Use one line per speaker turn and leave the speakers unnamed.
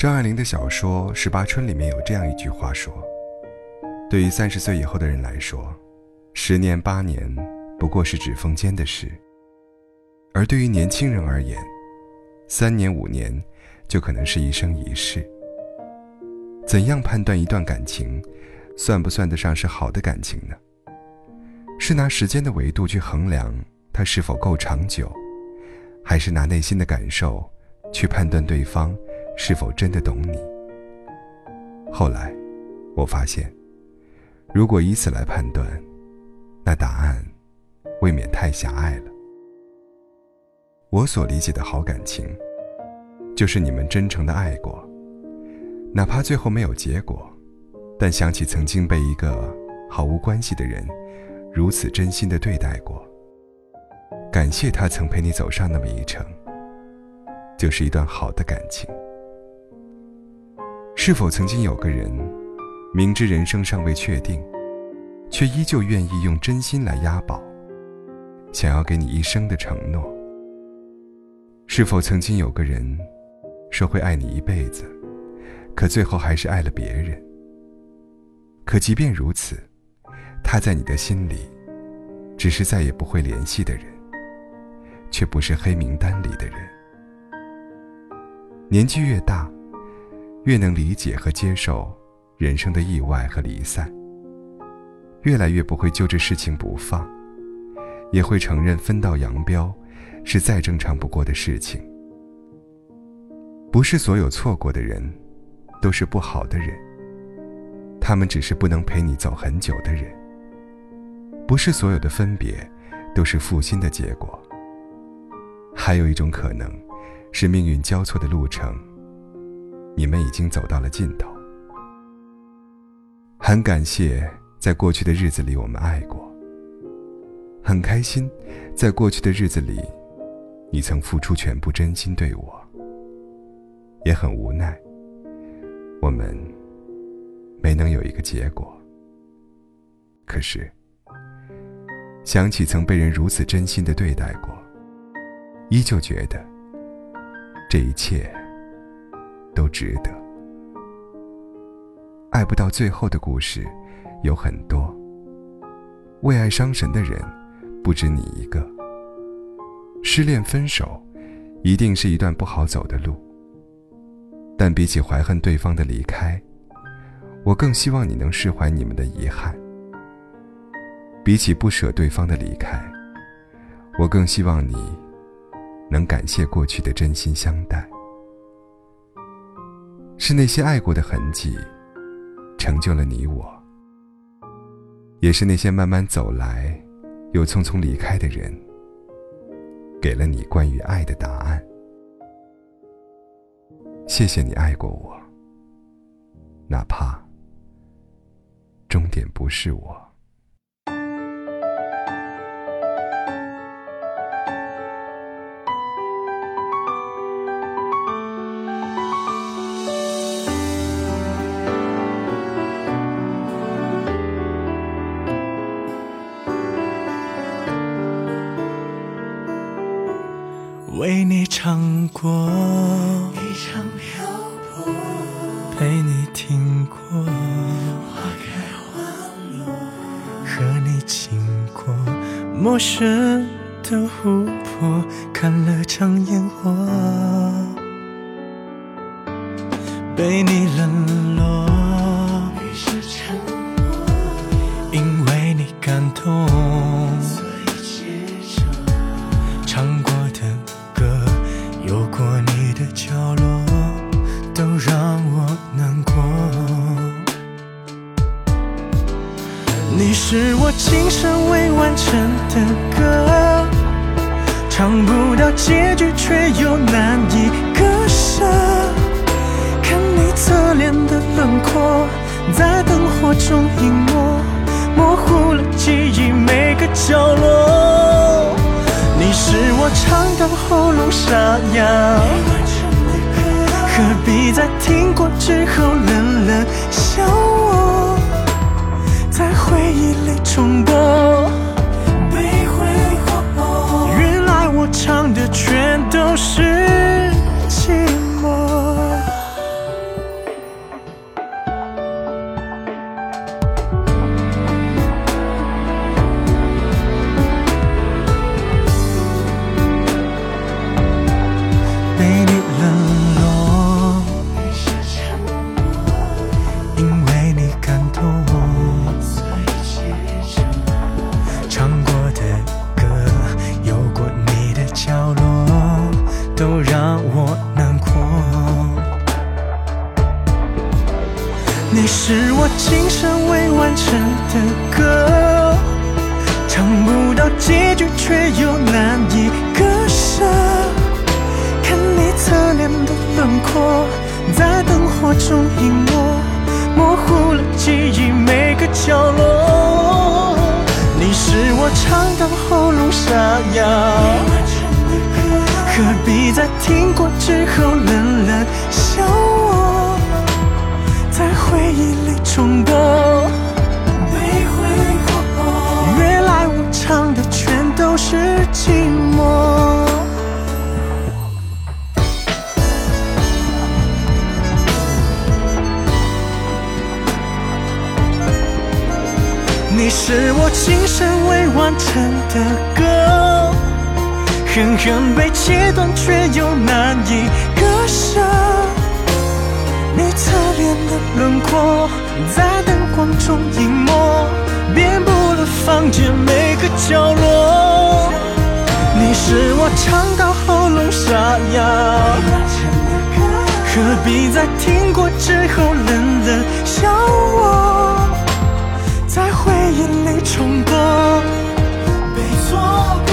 张爱玲的小说《十八春》里面有这样一句话说：“对于三十岁以后的人来说，十年八年不过是指缝间的事；而对于年轻人而言，三年五年就可能是一生一世。”怎样判断一段感情，算不算得上是好的感情呢？是拿时间的维度去衡量它是否够长久，还是拿内心的感受去判断对方？是否真的懂你？后来，我发现，如果以此来判断，那答案未免太狭隘了。我所理解的好感情，就是你们真诚的爱过，哪怕最后没有结果，但想起曾经被一个毫无关系的人如此真心的对待过，感谢他曾陪你走上那么一程，就是一段好的感情。是否曾经有个人，明知人生尚未确定，却依旧愿意用真心来押宝，想要给你一生的承诺？是否曾经有个人，说会爱你一辈子，可最后还是爱了别人？可即便如此，他在你的心里，只是再也不会联系的人，却不是黑名单里的人。年纪越大。越能理解和接受人生的意外和离散，越来越不会揪着事情不放，也会承认分道扬镳是再正常不过的事情。不是所有错过的人都是不好的人，他们只是不能陪你走很久的人。不是所有的分别都是负心的结果，还有一种可能，是命运交错的路程。你们已经走到了尽头，很感谢在过去的日子里我们爱过，很开心在过去的日子里，你曾付出全部真心对我，也很无奈，我们没能有一个结果。可是，想起曾被人如此真心的对待过，依旧觉得这一切。都值得。爱不到最后的故事有很多，为爱伤神的人不止你一个。失恋分手，一定是一段不好走的路。但比起怀恨对方的离开，我更希望你能释怀你们的遗憾。比起不舍对方的离开，我更希望你能感谢过去的真心相待。是那些爱过的痕迹，成就了你我；也是那些慢慢走来，又匆匆离开的人，给了你关于爱的答案。谢谢你爱过我，哪怕终点不是我。
为你唱过，
一场漂泊，
陪你听过
花开花落，
和你经过陌生的湖泊，看了场烟火，被你冷落，
是
我今生未完成的歌，唱不到结局，却又难以割舍。看你侧脸的轮廓，在灯火中隐没，模糊了记忆每个角落。你是我唱到喉咙沙哑，何必在听过之后冷冷笑我，冲动？
被挥霍，
原来我唱的全都是寂寞。你是我今生未完成的歌，唱不到结局却又难以割舍。看你侧脸的轮廓，在灯火中隐没，模糊了记忆每个角落。你是我唱到喉咙沙哑。
完成的歌，
何必在听过之后冷冷笑，忆里重播？
被挥霍。
原来我唱的全都是寂寞。你是我今生未完成的歌，狠狠被切断，却又难以割舍。脸的轮廓在灯光中隐没，遍布了房间每个角落。你是我唱到喉咙沙哑，何必在听过之后冷冷笑我，在回忆里重播？
被错过。